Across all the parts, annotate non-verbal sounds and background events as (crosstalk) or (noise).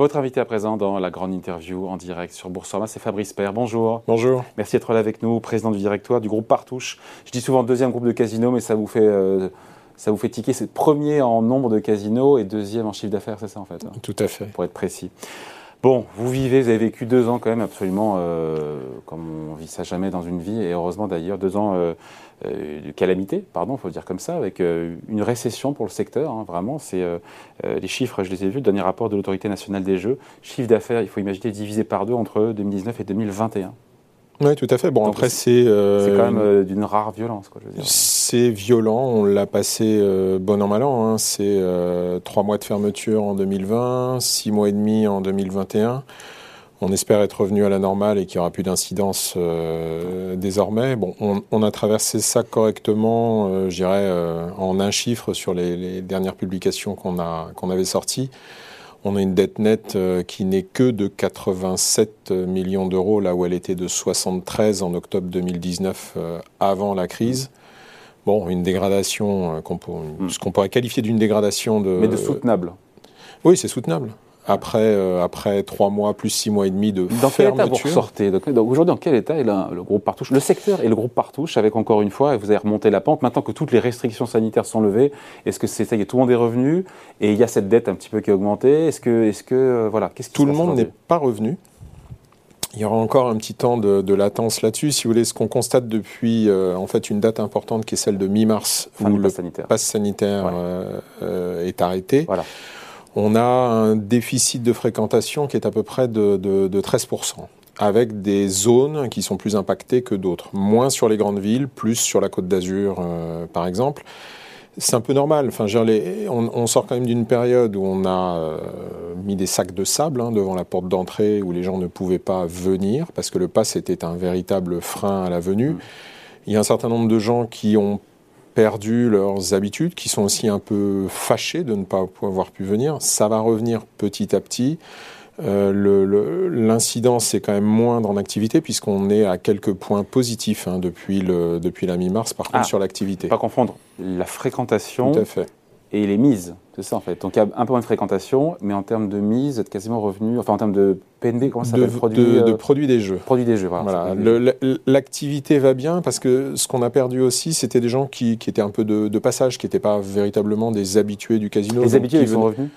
Votre invité à présent dans la grande interview en direct sur Boursorama, c'est Fabrice Père. Bonjour. Bonjour. Merci d'être là avec nous, président du directoire du groupe Partouche. Je dis souvent deuxième groupe de casinos, mais ça vous fait, euh, ça vous fait tiquer. C'est premier en nombre de casinos et deuxième en chiffre d'affaires, c'est ça en fait hein, Tout à fait. Pour être précis. Bon, vous vivez, vous avez vécu deux ans quand même absolument euh, comme on vit ça jamais dans une vie, et heureusement d'ailleurs, deux ans euh, euh, de calamité, pardon, il faut le dire comme ça, avec une récession pour le secteur, hein, vraiment. C'est les chiffres, je les ai vus, le dernier rapport de l'autorité nationale des jeux, chiffre d'affaires, il faut imaginer divisé par deux entre 2019 et 2021. Oui, tout à fait. Bon, après, c'est. c'est quand même d'une rare violence, quoi, je veux dire c'est violent. On l'a passé euh, bon an, mal an. Hein. C'est euh, trois mois de fermeture en 2020, six mois et demi en 2021. On espère être revenu à la normale et qu'il n'y aura plus d'incidence euh, désormais. Bon, on, a traversé ça correctement, je dirais, en un chiffre sur les, dernières publications qu'on qu'on avait sorties. On a une dette nette qui n'est que de 87 millions d'euros, là où elle était de 73 en octobre 2019 avant la crise. Bon, une dégradation, euh, hmm. ce qu'on pourrait qualifier d'une dégradation de. Mais de soutenable. Oui, c'est soutenable. Après, euh, après trois mois, plus six mois et demi de dans fermeture. Quel état vous ressortez donc, Aujourd'hui, dans quel état est le groupe Partouche? Le secteur et le groupe Partouche, avec encore une fois, vous avez remonté la pente, maintenant que toutes les restrictions sanitaires sont levées, est-ce que c'est ça y est, tout le monde est revenu? Et il y a cette dette un petit peu qui a augmenté Est-ce que, est-ce que euh, voilà, qu'est-ce Tout le monde n'est pas revenu. Il y aura encore un petit temps de, latence là-dessus. Si vous voulez, ce qu'on constate depuis euh, en fait une date importante qui est celle de mi-mars, où le sanitaire. pass sanitaire euh, euh, est arrêté. On a un déficit de fréquentation qui est à peu près de, de 13% avec des zones qui sont plus impactées que d'autres. Moins sur les grandes villes, plus sur la côte d'Azur, par exemple c'est un peu normal. Enfin, on, sort quand même d'une période où on a euh, mis des sacs de sable hein, devant la porte d'entrée où les gens ne pouvaient pas venir parce que le pass était un véritable frein à la venue. Mm. Il y a un certain nombre de gens qui ont perdu leurs habitudes, qui sont aussi un peu fâchés de ne pas avoir pu venir. Ça va revenir petit à petit. Euh, L'incidence est quand même moindre en activité puisqu'on est à quelques points positifs hein, depuis, le, depuis la mi-mars, par contre ah, sur l'activité. Pas confondre la fréquentation Tout à fait. et les mises, c'est ça en fait. Donc il y a un peu moins de fréquentation, mais en termes de mise, vous êtes quasiment revenu, enfin en termes de PNB, comment ça s'appelle de, de, euh, produits des jeux. Produits des jeux, voilà. L'activité va bien parce que ce qu'on a perdu aussi, c'était des gens qui, qui, étaient un peu de, passage, qui n'étaient pas véritablement des habitués du casino. Les habitués, ils sont revenus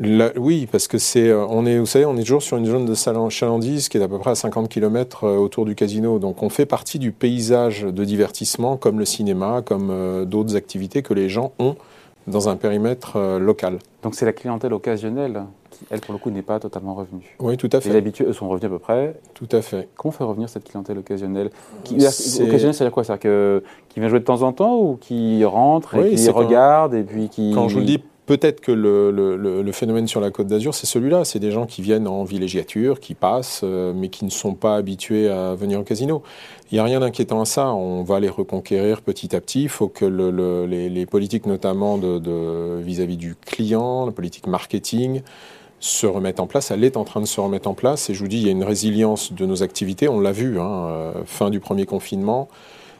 oui, parce que c'est, euh, on est, vous savez, on est toujours sur une zone de chalandise qui est à peu près à 50 km euh, autour du casino. Donc, on fait partie du paysage de divertissement, comme le cinéma, comme euh, d'autres activités que les gens ont dans un périmètre local. Donc, c'est la clientèle occasionnelle qui, elle, pour le coup, n'est pas totalement revenue. Oui, tout à fait. Les habitués, eux, sont revenus à peu près. Tout à fait. Comment fait revenir cette clientèle occasionnelle qui, Occasionnelle, c'est-à-dire quoi? C'est-à-dire qui vient jouer de temps en temps ou qui rentre et qui regarde et puis qui. Quand je vous le dis Peut-être que le, phénomène sur la Côte d'Azur, c'est celui-là. C'est des gens qui viennent en villégiature, qui passent, euh, mais qui ne sont pas habitués à venir au casino. Il n'y a rien d'inquiétant à ça. On va les reconquérir petit à petit. Il faut que les, politiques, notamment vis-à-vis du client, la politique marketing, se remettent en place. Elle est en train de se remettre en place. Et je vous dis, il y a une résilience de nos activités. On l'a vu, hein, euh, fin du premier confinement,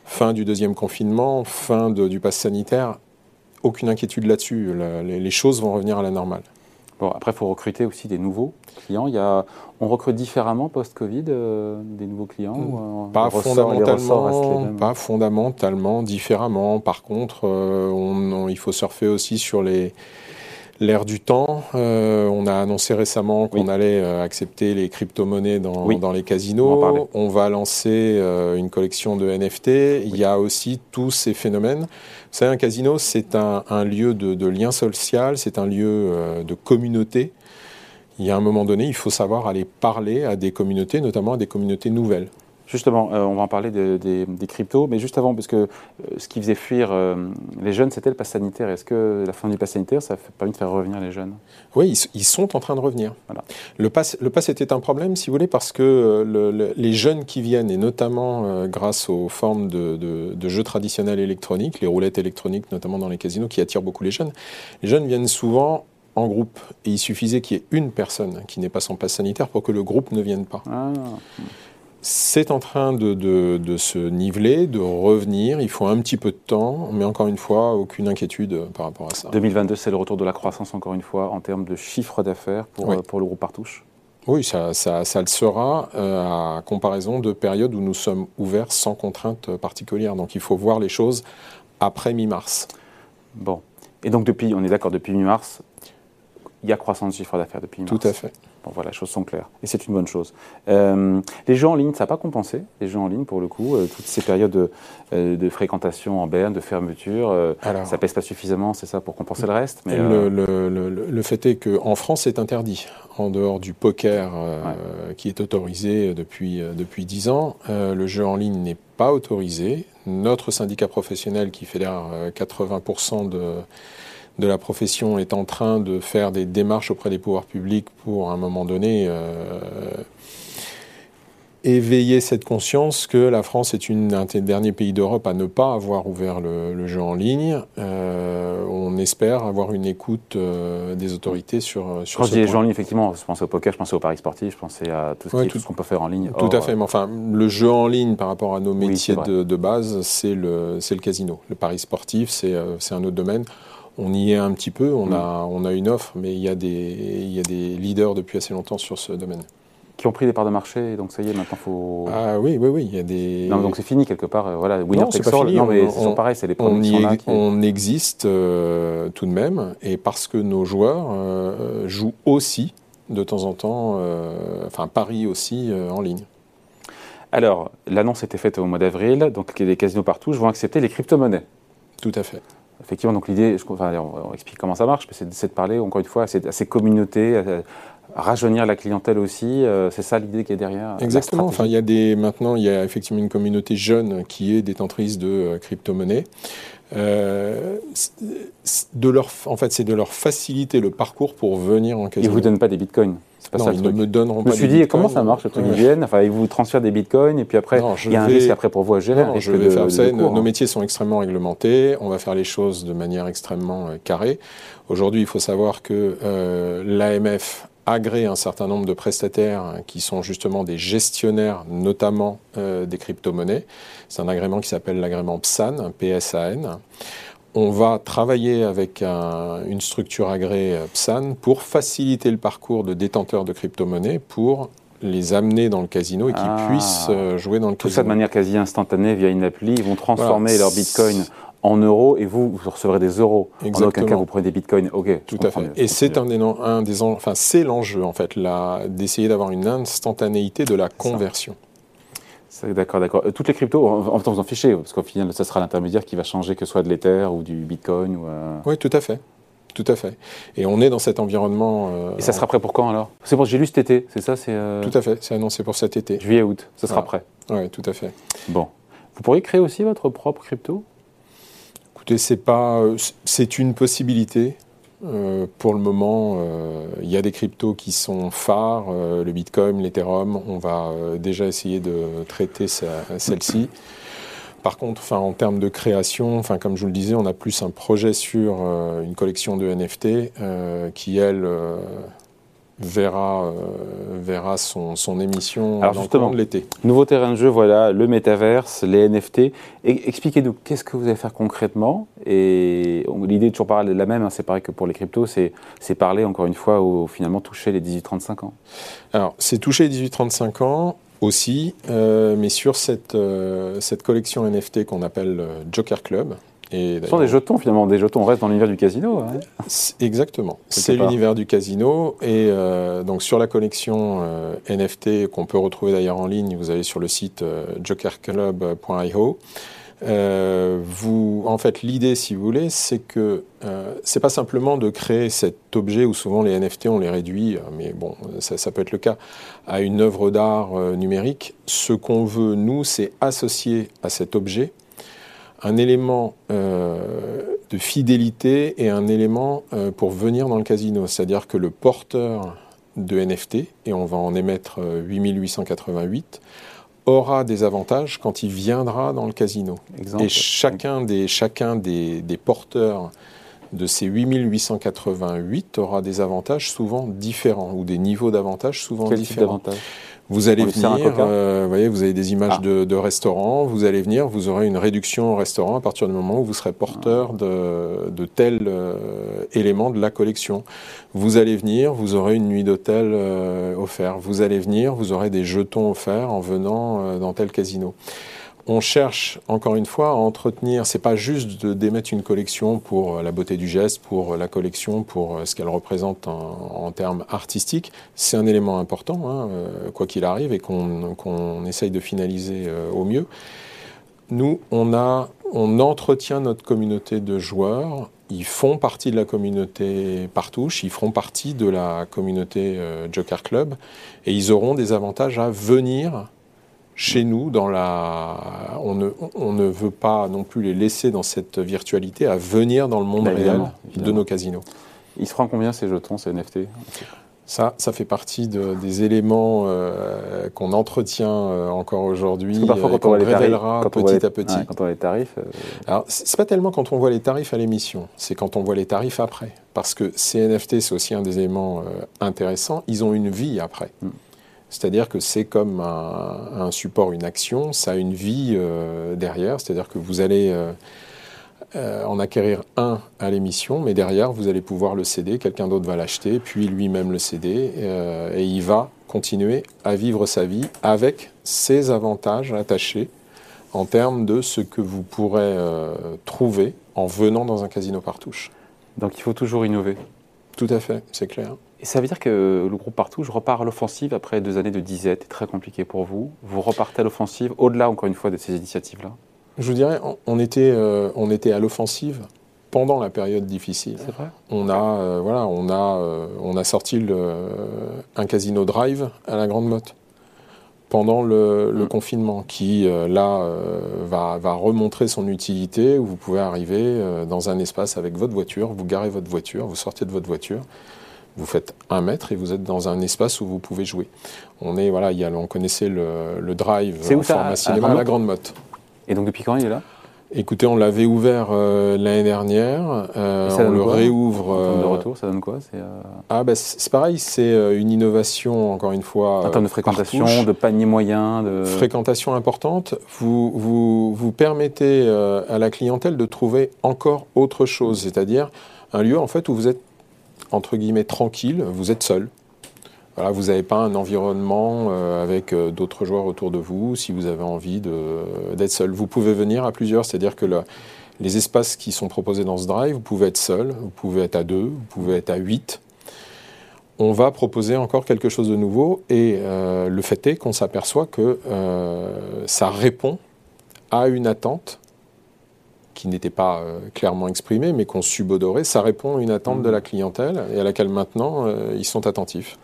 fin du deuxième confinement, fin du pass sanitaire aucune inquiétude là-dessus. les, choses vont revenir à la normale. Bon, après, il faut recruter aussi des nouveaux clients. Il y a, on recrute différemment post-Covid euh, des nouveaux clients euh, pas, fondamentalement, pas fondamentalement, différemment. Par contre, euh, il faut surfer aussi sur les, l'ère du temps. Euh, on a annoncé récemment qu'on allait euh, accepter les crypto-monnaies dans, dans, les casinos. On, va lancer euh, une collection de NFT. Il y a aussi tous ces phénomènes. Savez, un casino, c'est un, lieu de, de, lien social, c'est un lieu de communauté. Il y a un moment donné, il faut savoir aller parler à des communautés, notamment à des communautés nouvelles. Justement, euh, on va en parler des cryptos, mais juste avant, parce que euh, ce qui faisait fuir euh, les jeunes, c'était le pass sanitaire. Est-ce que la fin du pass sanitaire, ça a permis de faire revenir les jeunes? Oui, ils, sont en train de revenir. Voilà. Le, pass, le pass était un problème, si vous voulez, parce que les jeunes qui viennent, et notamment grâce aux formes de, de, jeux traditionnels électroniques, les roulettes électroniques, notamment dans les casinos, qui attirent beaucoup les jeunes, les jeunes viennent souvent en groupe. Et il suffisait qu'il y ait une personne qui n'ait pas son pass sanitaire pour que le groupe ne vienne pas. Ah c'est en train de, se niveler, de revenir. Il faut un petit peu de temps, mais encore une fois, aucune inquiétude par rapport à ça. 2022, c'est le retour de la croissance, encore une fois, en termes de chiffre d'affaires pour, pour le groupe Partouche oui, ça, ça, le sera à comparaison de périodes où nous sommes ouverts sans contrainte particulière. Donc il faut voir les choses après mi-mars. Bon. Et donc depuis, on est d'accord, depuis mi-mars, il y a croissance de chiffre d'affaires depuis mi-mars. Tout à fait. Bon, voilà, les choses sont claires. Et c'est une bonne chose. Euh, les jeux en ligne, ça n'a pas compensé, les jeux en ligne, pour le coup, euh, toutes ces périodes de, euh, fréquentation en berne, de fermeture, Alors, ça pèse pas suffisamment, c'est ça, pour compenser le reste mais, le, le, le, fait est qu'en France, c'est interdit. En dehors du poker, qui est autorisé depuis, depuis 10 ans, le jeu en ligne n'est pas autorisé. Notre syndicat professionnel, qui fédère 80% de de la profession est en train de faire des démarches auprès des pouvoirs publics pour, à un moment donné, euh, éveiller cette conscience que la France est une, un des derniers pays d'Europe à ne pas avoir ouvert le, jeu en ligne. Euh, on espère avoir une écoute euh, des autorités sur, sur Quand je dis jeux en ligne, effectivement, je pensais au poker, je pensais au paris sportif, je pensais à tout ce qu'on peut faire en ligne. Tout à fait, mais enfin, le jeu en ligne par rapport à nos métiers de, de, base, c'est le, le casino. Le paris sportif, c'est un autre domaine on y est un petit peu, on, mm. a, on a une offre, mais il y, a des, il y a des leaders depuis assez longtemps sur ce domaine. Qui ont pris des parts de marché, donc ça y est, maintenant il faut. Ah oui, oui, oui, il y a des. Non, donc c'est fini quelque part, euh, voilà, winner non, c'est pas fini. Non, mais c'est pareil, c'est les on, y on existe euh, tout de même, et parce que nos joueurs euh, jouent aussi, de temps en temps, enfin, parient aussi en ligne. Alors, l'annonce était faite au mois d'avril, donc il y a des casinos partout, je vont accepter les crypto-monnaies. Tout à fait. Effectivement, donc l'idée, enfin, on, explique comment ça marche, c'est de parler encore une fois à ces, communautés, à, rajeunir la clientèle aussi. Euh, c'est ça l'idée qui est derrière. Exactement. Enfin, il y a des maintenant, il y a effectivement une communauté jeune qui est détentrice de euh, crypto-monnaies. Euh, de leur, en fait, c'est de leur faciliter le parcours pour venir en casino. Ils vous donnent pas des bitcoins non, ils ne me donneront pas. Je me suis dit, comment ça marche le truc Ils viennent, enfin, ils vous transfèrent des bitcoins et puis après, il y a un risque après pour vous à gérer. je vais faire ça. nos, métiers sont extrêmement réglementés. On va faire les choses de manière extrêmement euh, carrée. Aujourd'hui, il faut savoir que euh, l'AMF agrée un certain nombre de prestataires qui sont justement des gestionnaires, notamment euh, des crypto-monnaies. C'est un agrément qui s'appelle l'agrément PSAN, PSAN on va travailler avec une structure agréée euh, PSAN pour faciliter le parcours de détenteurs de crypto-monnaies pour les amener dans le casino et qu'ils ah. puissent euh, jouer dans le casino. Tout ça de manière quasi instantanée via une appli. Ils vont transformer leur bitcoin en euros et vous, vous recevrez des euros. Exactement. En aucun cas, vous prenez des bitcoins. Ok. Tout à fait. Et c'est un des, un des, enfin, c'est l'enjeu en fait, d'essayer d'avoir une instantanéité de la conversion. D'accord, d'accord. Euh, toutes les cryptos, en temps vous en fichez, parce qu'au final, ça sera l'intermédiaire qui va changer, que ce soit de l'Ether ou du Bitcoin. Ou euh, Oui, tout à fait. Tout à fait. Et on est dans cet environnement. Euh, Et ça sera prêt pour quand alors? C'est pour j'ai lu cet été, c'est ça c'est, Tout à fait, c'est annoncé pour cet été. Juillet, août, ça sera prêt. Oui, tout à fait. Bon. Vous pourriez créer aussi votre propre crypto? Écoutez, c'est pas, c'est une possibilité. Euh, pour le moment, euh, il y a des cryptos qui sont phares, euh, le Bitcoin, l'Ethereum. On va déjà essayer de traiter celle-ci. Par contre, en termes de création, comme je vous le disais, on a plus un projet sur une collection de NFT qui, elle, verra, euh, verra son, son émission Alors justement, de l'été. Nouveau terrain de jeu, voilà, le métaverse, les NFT. Expliquez-nous, qu'est-ce que vous allez faire concrètement? Et l'idée est toujours la même, hein, c'est pareil que pour les cryptos, c'est parler encore une fois, au, finalement toucher les 18-35 ans. Alors, c'est toucher les 18-35 ans aussi, euh, mais sur cette, euh, cette collection NFT qu'on appelle Joker Club, ce sont des jetons finalement, des jetons. On reste dans l'univers du casino. Hein. Exactement. C'est l'univers du casino. Et euh, donc sur la collection euh, NFT qu'on peut retrouver d'ailleurs en ligne, vous allez sur le site euh, jokerclub.io. vous, en fait, l'idée, si vous voulez, c'est que c'est pas simplement de créer cet objet où souvent les NFT on les réduit, mais bon, ça, ça peut être le cas, à une œuvre d'art numérique. Ce qu'on veut nous, c'est associer à cet objet un élément euh, de fidélité et un élément euh, pour venir dans le casino. C'est-à-dire que le porteur de NFT, et on va en émettre 8888, euh, aura des avantages quand il viendra dans le casino. Et chacun des, chacun des, des porteurs de ces 8888 aura des avantages souvent différents ou des niveaux d'avantages souvent Quel différents. Type Vous allez venir, euh, vous voyez, vous avez des images ah. de, de, restaurants, vous allez venir, vous aurez une réduction au restaurant à partir du moment où vous serez porteur de, de tel euh, élément de la collection. Vous allez venir, vous aurez une nuit d'hôtel euh, offerte. Vous allez venir, vous aurez des jetons offerts en venant euh, dans tel casino on cherche encore une fois à entretenir. C'est pas juste d'émettre une collection pour la beauté du geste, pour la collection, pour ce qu'elle représente en, termes artistiques. C'est un élément important, hein, euh, quoi qu'il arrive, et qu'on essaye de finaliser euh, au mieux. Nous, on on entretient notre communauté de joueurs. Ils font partie de la communauté Partouche, ils feront partie de la communauté euh, Joker Club, et ils auront des avantages à venir chez nous, dans la... on, ne, on ne veut pas non plus les laisser dans cette virtualité à venir dans le monde bah, réel de nos casinos. Ils se feront combien ces jetons, ces NFT ça, ça fait partie de, des éléments euh, qu'on entretient euh, encore aujourd'hui et qu'on révélera petit à petit. quand on voit les tarifs. Euh... Alors, c'est pas tellement quand on voit les tarifs à l'émission, c'est quand on voit les tarifs après. Parce que ces NFT, c'est aussi un des éléments euh, intéressants. Ils ont une vie après. Mm. C'est-à-dire que c'est comme un, support, une action, ça a une vie euh, derrière, c'est-à-dire que vous allez euh, euh, en acquérir un à l'émission, mais derrière, vous allez pouvoir le céder, quelqu'un d'autre va l'acheter, puis lui-même le céder, et il va continuer à vivre sa vie avec ses avantages attachés en termes de ce que vous pourrez trouver en venant dans un casino partouche. Donc il faut toujours innover. Tout à fait, c'est clair. Et ça veut dire que le groupe Partout, je repars à l'offensive après deux années de disette, très compliqué pour vous. Vous repartez à l'offensive, au-delà encore une fois de ces initiatives-là Je vous dirais, on était, euh, on était à l'offensive pendant la période difficile. C'est vrai. On a, euh, voilà, on a, euh, on a sorti le, un casino drive à la Grande Motte pendant le, le mm. confinement, qui là va, va, remontrer son utilité, où vous pouvez arriver dans un espace avec votre voiture, vous garez votre voiture, vous sortez de votre voiture, vous faites un mètre et vous êtes dans un espace où vous pouvez jouer. On est voilà, il y a, on connaissait le, le drive en format cinéma à, la Grande Motte. Et donc depuis quand il est là? Écoutez, on l'avait ouvert euh, l'année dernière. Euh, on le réouvre. de euh, retour, ça donne quoi? C'est, Ah ben c'est pareil, c'est une innovation encore une fois. En termes de fréquentation, de panier moyen, de fréquentation importante. Vous vous, vous permettez à la clientèle de trouver encore autre chose, c'est-à-dire un lieu en fait où vous êtes entre guillemets tranquille, vous êtes seul. Voilà, vous n'avez pas un environnement euh, avec euh, d'autres joueurs autour de vous si vous avez envie d'être seul. Vous pouvez venir à plusieurs, c'est-à-dire que les espaces qui sont proposés dans ce drive, vous pouvez être seul, vous pouvez être à deux, vous pouvez être à huit. On va proposer encore quelque chose de nouveau et euh, le fait est qu'on s'aperçoit que ça répond à une attente qui n'était pas euh, clairement exprimé, mais qu'on subodorait, ça répond à une attente de la clientèle et à laquelle maintenant euh, ils sont attentifs.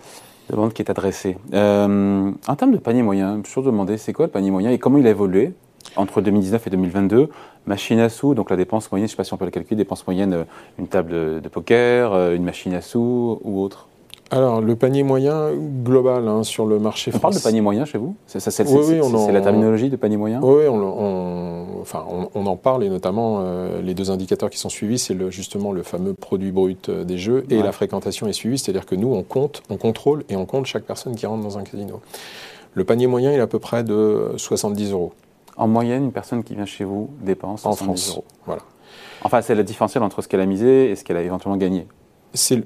Demande qui est adressée. Euh, en termes de panier moyen, je me suis toujours demandé, c'est quoi le panier moyen et comment il a évolué entre 2019 et 2022 Machine à sous, donc la dépense moyenne, je ne sais pas si on peut le calculer, dépense moyenne, une table de poker, une machine à sous ou autre? Alors, le panier moyen global hein, sur le marché français. On parle de panier moyen chez vous? C'est la terminologie de panier moyen? Oui, on, enfin, on, en parle et notamment euh, les deux indicateurs qui sont suivis, c'est le, justement le fameux produit brut euh, des jeux et la fréquentation est suivie, c'est-à-dire que nous, on compte, on contrôle et on compte chaque personne qui rentre dans un casino. Le panier moyen, il est à peu près de 70 euros. En moyenne, une personne qui vient chez vous dépense 70 en France. euros. Voilà. Enfin, c'est la différentielle entre ce qu'elle a misé et ce qu'elle a éventuellement gagné.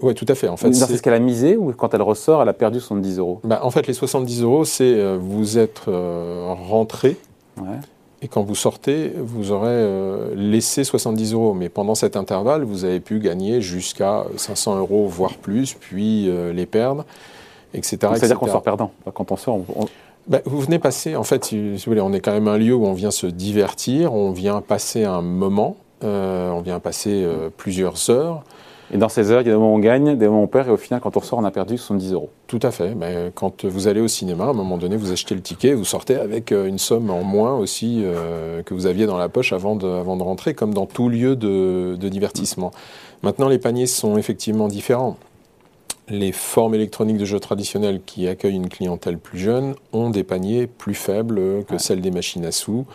Oui, tout à fait. En fait, c'est ce qu'elle a misé ou quand elle ressort, elle a perdu 70 euros? Bah, En fait, les 70 euros, c'est euh, vous êtes euh, rentré et quand vous sortez, vous aurez euh, laissé 70 euros. Mais pendant cet intervalle, vous avez pu gagner jusqu'à 500 euros, voire plus, puis les perdre, etc. C'est-à-dire qu'on sort perdant. Quand on sort, bah, vous venez passer, en fait, si vous voulez, on est quand même un lieu où on vient se divertir, on vient passer un moment, on vient passer plusieurs heures. Et dans ces heures, il y a des moments où on gagne, des moments où on perd, et au final, quand on ressort, on a perdu 70 euros. Tout à fait. Mais quand vous allez au cinéma, à un moment donné, vous achetez le ticket, vous sortez avec euh, une somme en moins aussi euh, que vous aviez dans la poche avant de, avant de rentrer, comme dans tout lieu de, de divertissement. Maintenant, les paniers sont effectivement différents. Les formes électroniques de jeux traditionnels qui accueillent une clientèle plus jeune ont des paniers plus faibles que celles des machines à sous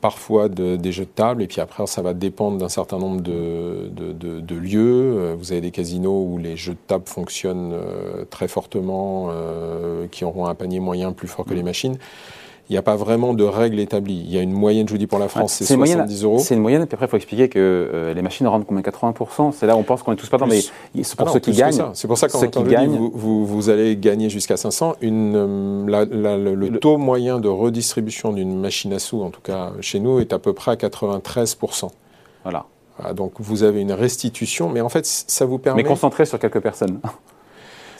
parfois des jeux de table, et puis après, ça va dépendre d'un certain nombre de, de, lieux. Vous avez des casinos où les jeux de table fonctionnent très fortement, qui auront un panier moyen plus fort que les mmh. machines il n'y a pas vraiment de règle établie. Il y a une moyenne, je vous dis, pour la France, c'est 70 euros. C'est une moyenne, et puis après, il faut expliquer que euh, les machines rendent combien? 80% C'est là où on pense qu'on est tous pas dans, mais c'est pour ceux qui gagnent. C'est pour ça que quand, gagnent, vous, vous, vous, allez gagner jusqu'à 500. Une, euh, le, taux moyen de redistribution d'une machine à sous, en tout cas chez nous, est à peu près à 93%. Voilà. donc vous avez une restitution, mais en fait, ça vous permet. Mais concentré sur quelques personnes.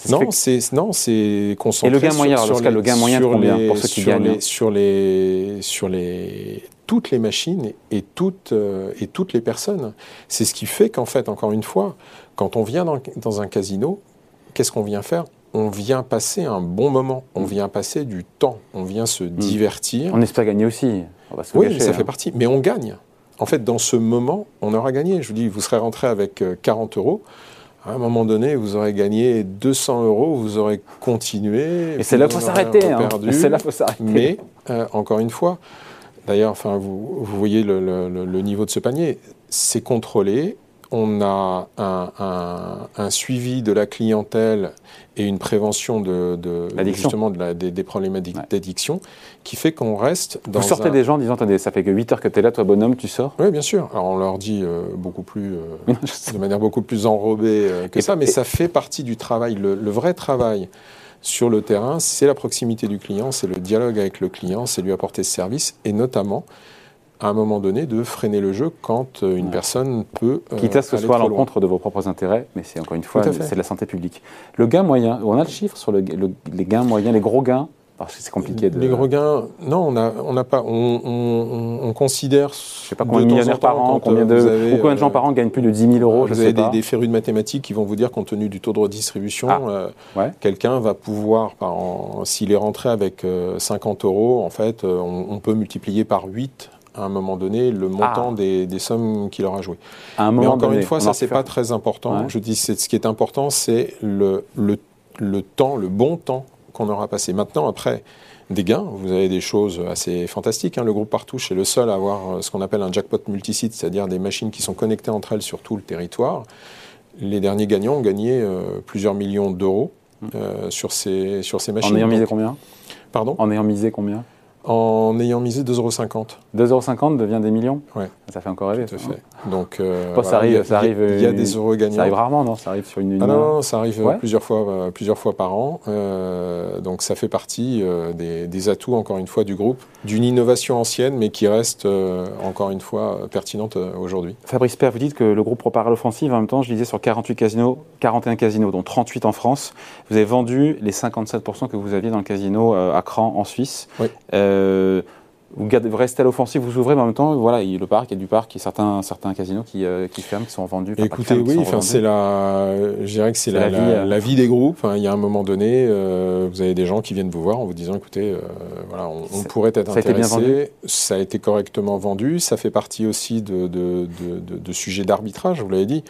Non, c'est non, c'est concentré. Et le gain moyen, sur les, le gain moyen combien pour ceux qui gagnent les, Sur les sur les toutes les machines et toutes euh, et toutes les personnes. C'est ce qui fait qu'en fait, encore une fois, quand on vient dans, dans un casino, qu'est-ce qu'on vient faire? On vient passer un bon moment, on vient passer du temps, on vient se hmm. divertir. On espère gagner aussi. oui, ça fait hein. partie. Mais on gagne. En fait, dans ce moment, on aura gagné. Je vous dis, vous serez rentré avec 40 euh, euros à un moment donné, vous aurez gagné 200 euros, vous aurez continué. Et c'est là qu'il faut s'arrêter. Hein. C'est là faut s'arrêter. Mais, euh, encore une fois, d'ailleurs, enfin, vous, vous voyez le, le, niveau de ce panier, c'est contrôlé, on a un, suivi de la clientèle et une prévention de, justement des, problèmes d'addiction qui fait qu'on reste dans. Vous sortez des gens en disant Attendez, ça fait que 8 heures que tu es là, toi, bonhomme, tu sors? Oui, bien sûr. Alors on leur dit euh, beaucoup plus, euh, (laughs) de manière beaucoup plus enrobée euh, que ça, mais ça fait partie du travail. Le, le vrai travail sur le terrain, c'est la proximité du client, c'est le dialogue avec le client, c'est lui apporter ce service et notamment à un moment donné de freiner le jeu quand euh, une personne peut. Euh, Quitte à ce que ce soit à l'encontre de vos propres intérêts, mais c'est encore une fois, c'est de la santé publique. Le gain moyen, on a le chiffre sur le, les gains moyens, les gros gains parce que c'est compliqué de. Les gros gains, non, on n'a on a pas. On, on, on, considère. Je sais pas combien de millionnaires par an, combien de, avez, ou combien de gens euh, par an gagnent plus de 10 000 euros. Vous avez des, des, férus de mathématiques qui vont vous dire, compte tenu du taux de redistribution, ah, euh, quelqu'un va pouvoir, s'il est rentré avec 50 euros, en fait, on, peut multiplier par 8 à un moment donné le montant ah. des, des, sommes qu'il aura joué. À un moment Mais encore une fois, ça c'est pas très important. Je dis ce qui est important, c'est le, le, le, temps, le bon temps qu'on aura passé. Maintenant, après des gains, vous avez des choses assez fantastiques. Hein. Le groupe Partouche est le seul à avoir euh, ce qu'on appelle un jackpot multisite, c'est-à-dire des machines qui sont connectées entre elles sur tout le territoire. Les derniers gagnants ont gagné euh, plusieurs millions d'euros mmh. euh, sur, ces, sur ces machines. En ayant misé combien? Pardon? En ayant misé combien? En ayant misé 2,50 euros. 2,50 euros devient des millions Oui. Ça fait encore rêver. Tout à fait. Donc, euh, ça arrive, ça arrive, il y a des euros gagnants. Ça arrive rarement, non Ça arrive sur une. Ah non, ça arrive plusieurs fois, euh, plusieurs fois par an. Euh, donc ça fait partie des, atouts, encore une fois, du groupe, d'une innovation ancienne, mais qui reste, encore une fois, pertinente aujourd'hui. Fabrice Père, vous dites que le groupe prépare l'offensive. En même temps, je disais sur 48 casinos, 41 casinos, dont 38 en France. Vous avez vendu les 57% que vous aviez dans le casino à Cran, en Suisse. Oui vous, restez à l'offensive, vous ouvrez, mais en même temps, voilà, il y a le parc, il y a du parc, il y a certains, certains casinos qui, euh, qui ferment, qui sont vendus. Écoutez, oui, enfin, c'est la, je dirais que c'est la, euh. la, vie, des groupes. Hein. Il y a un moment donné, euh, vous avez des gens qui viennent vous voir en vous disant, écoutez, voilà, on, pourrait être intéressé. Ça a été correctement vendu. Ça fait partie aussi de, de, de, de sujets d'arbitrage, vous l'avez dit.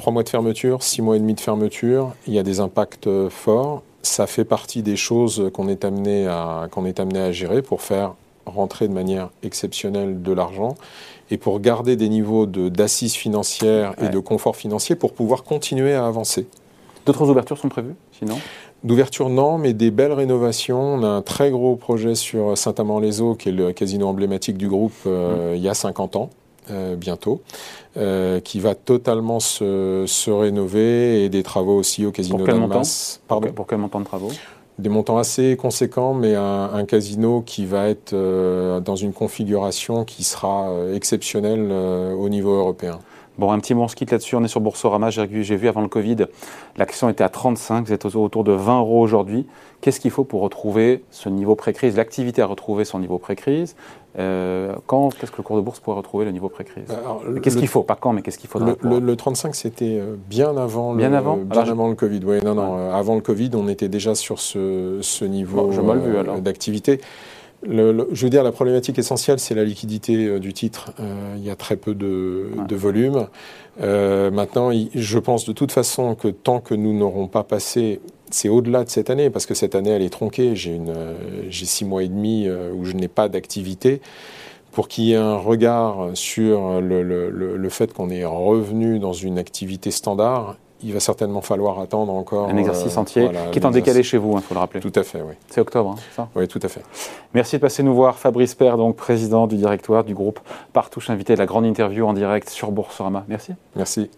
Trois mois de fermeture, six mois et demi de fermeture, il y a des impacts forts. Ça fait partie des choses qu'on est amené à qu'on est amené à gérer pour faire rentrer de manière exceptionnelle de l'argent et pour garder des niveaux d'assises financières et de confort financier pour pouvoir continuer à avancer. D'autres ouvertures sont prévues, sinon? D'ouverture, non, mais des belles rénovations. On a un très gros projet sur Saint-Amand-les-Eaux, qui est le casino emblématique du groupe, euh, mmh. il y a 50 ans. Euh, bientôt, euh, qui va totalement se, se, rénover et des travaux aussi au casino d'Almas. Pardon Pour quel montant de travaux des montants assez conséquents, mais un, casino qui va être euh, dans une configuration qui sera exceptionnelle euh, au niveau européen. Bon, un petit mot, on se quitte là-dessus. On est sur Boursorama. J'ai vu avant le Covid, l'action était à 35. Vous êtes autour de 20 euros aujourd'hui. Qu'est-ce qu'il faut pour retrouver ce niveau pré-crise L'activité a retrouvé son niveau pré-crise. Euh, quand est-ce que le cours de bourse pourrait retrouver le niveau pré-crise? Qu'est-ce qu'il faut? Pas quand, mais qu'est-ce qu'il faudra le, le, 35, c'était euh, bien avant, bien le, avant, bien avant le Covid. Oui, non, non. Euh, avant le Covid, on était déjà sur ce, ce niveau d'activité. Je veux dire, la problématique essentielle, c'est la liquidité du titre. il y a très peu de, de volume. maintenant, je pense de toute façon que tant que nous n'aurons pas passé c'est au-delà de cette année, parce que cette année, elle est tronquée. J'ai, euh, six mois et demi euh, où je n'ai pas d'activité. pour qu'il y ait un regard sur le, le fait qu'on est revenu dans une activité standard, il va certainement falloir attendre encore. Un exercice euh, entier qui est en décalé chez vous, il hein, faut le rappeler. Tout à fait, oui. C'est octobre, hein, ça? Oui, tout à fait. Merci de passer nous voir. Fabrice Père, donc président du directoire du groupe Partouche, invité de la grande interview en direct sur Boursorama. Merci. Merci.